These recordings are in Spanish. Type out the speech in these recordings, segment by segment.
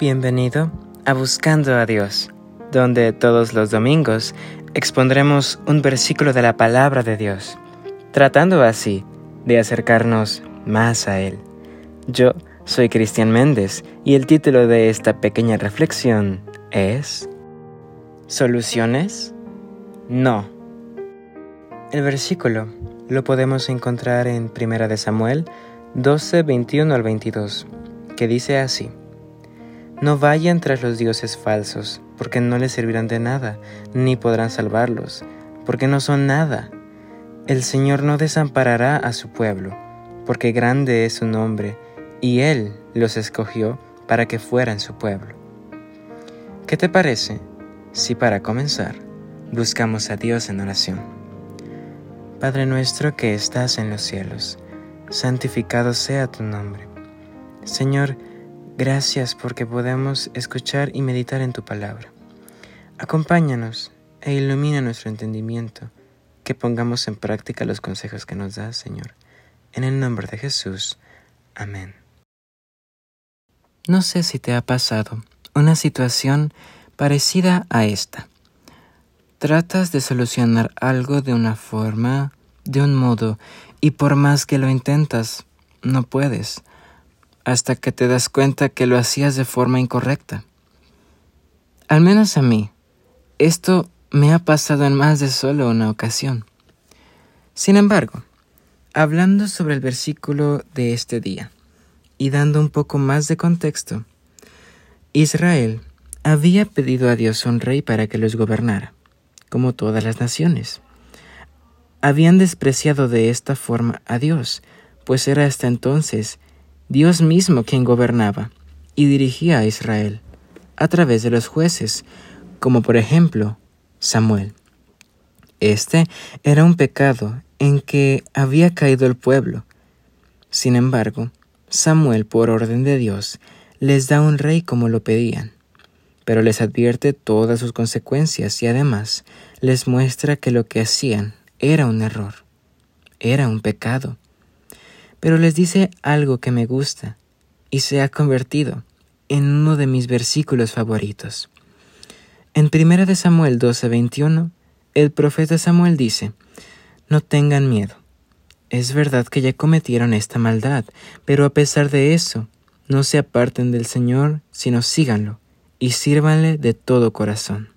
Bienvenido a Buscando a Dios, donde todos los domingos expondremos un versículo de la palabra de Dios, tratando así de acercarnos más a Él. Yo soy Cristian Méndez y el título de esta pequeña reflexión es ¿Soluciones? No. El versículo lo podemos encontrar en 1 de Samuel 12, 21 al 22, que dice así. No vayan tras los dioses falsos, porque no les servirán de nada, ni podrán salvarlos, porque no son nada. El Señor no desamparará a su pueblo, porque grande es su nombre, y Él los escogió para que fueran su pueblo. ¿Qué te parece si para comenzar buscamos a Dios en oración? Padre nuestro que estás en los cielos, santificado sea tu nombre. Señor, Gracias porque podemos escuchar y meditar en tu palabra. Acompáñanos e ilumina nuestro entendimiento, que pongamos en práctica los consejos que nos das, Señor. En el nombre de Jesús. Amén. No sé si te ha pasado una situación parecida a esta. Tratas de solucionar algo de una forma, de un modo, y por más que lo intentas, no puedes hasta que te das cuenta que lo hacías de forma incorrecta. Al menos a mí, esto me ha pasado en más de solo una ocasión. Sin embargo, hablando sobre el versículo de este día y dando un poco más de contexto, Israel había pedido a Dios un rey para que los gobernara, como todas las naciones. Habían despreciado de esta forma a Dios, pues era hasta entonces Dios mismo quien gobernaba y dirigía a Israel a través de los jueces, como por ejemplo Samuel. Este era un pecado en que había caído el pueblo. Sin embargo, Samuel, por orden de Dios, les da un rey como lo pedían, pero les advierte todas sus consecuencias y además les muestra que lo que hacían era un error, era un pecado pero les dice algo que me gusta y se ha convertido en uno de mis versículos favoritos. En 1 de Samuel 12:21, el profeta Samuel dice, No tengan miedo. Es verdad que ya cometieron esta maldad, pero a pesar de eso, no se aparten del Señor, sino síganlo y sírvanle de todo corazón.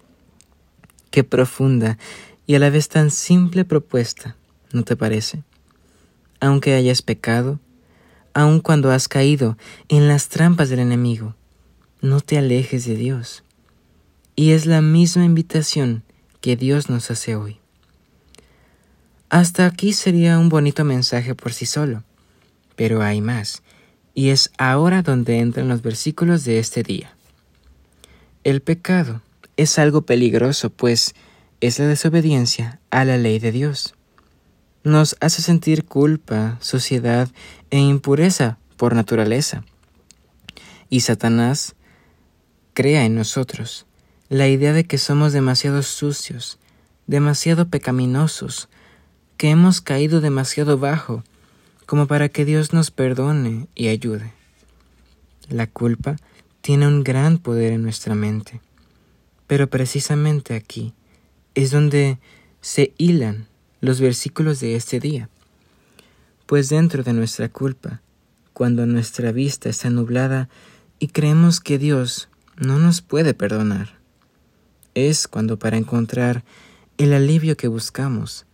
Qué profunda y a la vez tan simple propuesta, ¿no te parece? Aunque hayas pecado, aun cuando has caído en las trampas del enemigo, no te alejes de Dios. Y es la misma invitación que Dios nos hace hoy. Hasta aquí sería un bonito mensaje por sí solo, pero hay más, y es ahora donde entran los versículos de este día. El pecado es algo peligroso, pues es la desobediencia a la ley de Dios nos hace sentir culpa, suciedad e impureza por naturaleza. Y Satanás crea en nosotros la idea de que somos demasiado sucios, demasiado pecaminosos, que hemos caído demasiado bajo como para que Dios nos perdone y ayude. La culpa tiene un gran poder en nuestra mente, pero precisamente aquí es donde se hilan los versículos de este día. Pues dentro de nuestra culpa, cuando nuestra vista está nublada y creemos que Dios no nos puede perdonar, es cuando para encontrar el alivio que buscamos,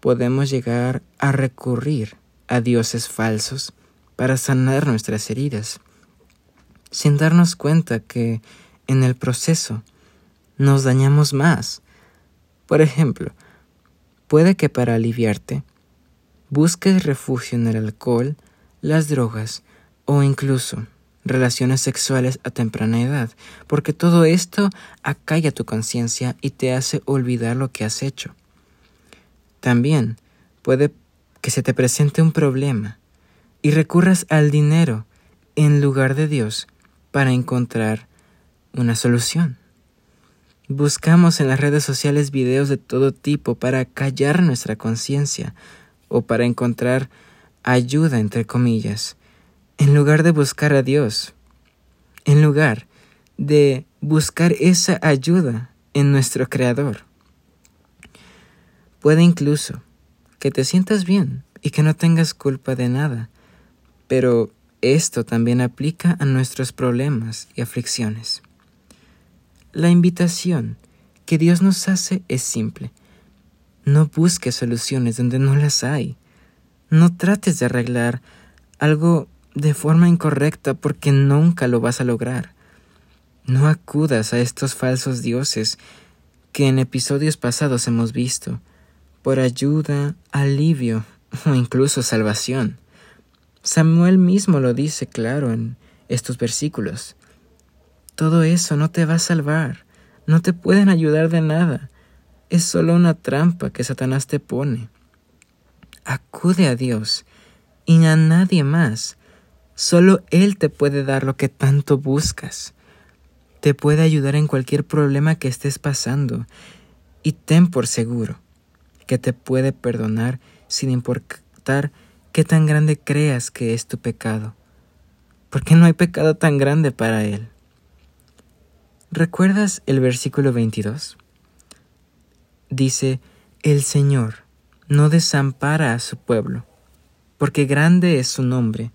podemos llegar a recurrir a dioses falsos para sanar nuestras heridas, sin darnos cuenta que en el proceso nos dañamos más. Por ejemplo, Puede que para aliviarte busques refugio en el alcohol, las drogas o incluso relaciones sexuales a temprana edad, porque todo esto acalla tu conciencia y te hace olvidar lo que has hecho. También puede que se te presente un problema y recurras al dinero en lugar de Dios para encontrar una solución. Buscamos en las redes sociales videos de todo tipo para callar nuestra conciencia o para encontrar ayuda, entre comillas, en lugar de buscar a Dios, en lugar de buscar esa ayuda en nuestro Creador. Puede incluso que te sientas bien y que no tengas culpa de nada, pero esto también aplica a nuestros problemas y aflicciones. La invitación que Dios nos hace es simple. No busques soluciones donde no las hay. No trates de arreglar algo de forma incorrecta porque nunca lo vas a lograr. No acudas a estos falsos dioses que en episodios pasados hemos visto por ayuda, alivio o incluso salvación. Samuel mismo lo dice claro en estos versículos. Todo eso no te va a salvar, no te pueden ayudar de nada, es solo una trampa que Satanás te pone. Acude a Dios y a nadie más. Solo Él te puede dar lo que tanto buscas. Te puede ayudar en cualquier problema que estés pasando y ten por seguro que te puede perdonar sin importar qué tan grande creas que es tu pecado, porque no hay pecado tan grande para Él. ¿Recuerdas el versículo 22? Dice, el Señor no desampara a su pueblo, porque grande es su nombre,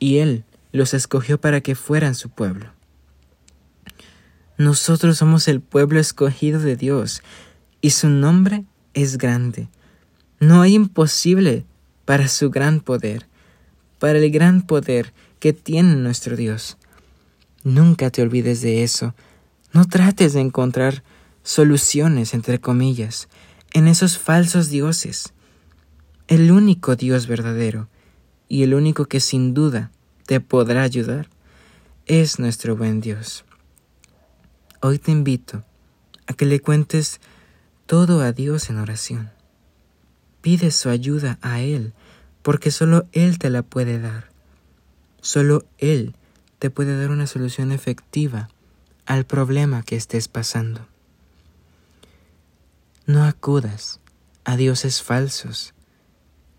y Él los escogió para que fueran su pueblo. Nosotros somos el pueblo escogido de Dios, y su nombre es grande. No hay imposible para su gran poder, para el gran poder que tiene nuestro Dios. Nunca te olvides de eso. No trates de encontrar soluciones, entre comillas, en esos falsos dioses. El único Dios verdadero y el único que sin duda te podrá ayudar es nuestro buen Dios. Hoy te invito a que le cuentes todo a Dios en oración. Pide su ayuda a Él, porque solo Él te la puede dar. Solo Él te puede dar una solución efectiva al problema que estés pasando. No acudas a dioses falsos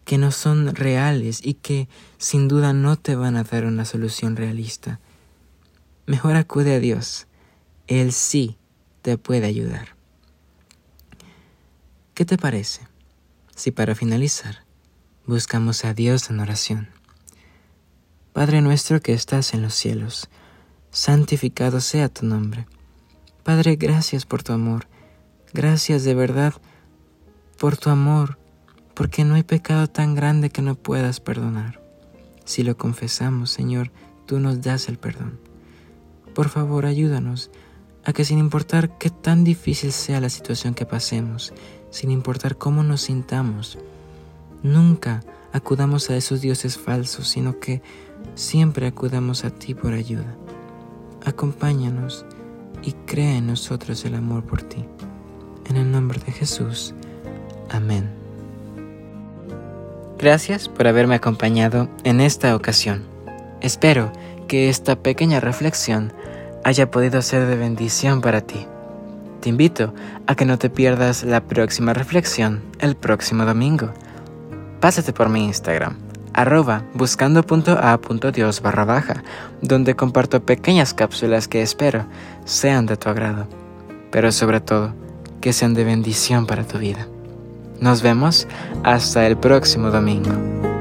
que no son reales y que sin duda no te van a dar una solución realista. Mejor acude a Dios. Él sí te puede ayudar. ¿Qué te parece? si para finalizar buscamos a Dios en oración. Padre nuestro que estás en los cielos, santificado sea tu nombre. Padre, gracias por tu amor, gracias de verdad por tu amor, porque no hay pecado tan grande que no puedas perdonar. Si lo confesamos, Señor, tú nos das el perdón. Por favor, ayúdanos a que sin importar qué tan difícil sea la situación que pasemos, sin importar cómo nos sintamos. Nunca acudamos a esos dioses falsos, sino que siempre acudamos a ti por ayuda. Acompáñanos y crea en nosotros el amor por ti. En el nombre de Jesús. Amén. Gracias por haberme acompañado en esta ocasión. Espero que esta pequeña reflexión haya podido ser de bendición para ti. Te invito a que no te pierdas la próxima reflexión el próximo domingo. Pásate por mi Instagram, arroba buscando.a.dios barra baja, donde comparto pequeñas cápsulas que espero sean de tu agrado, pero sobre todo que sean de bendición para tu vida. Nos vemos hasta el próximo domingo.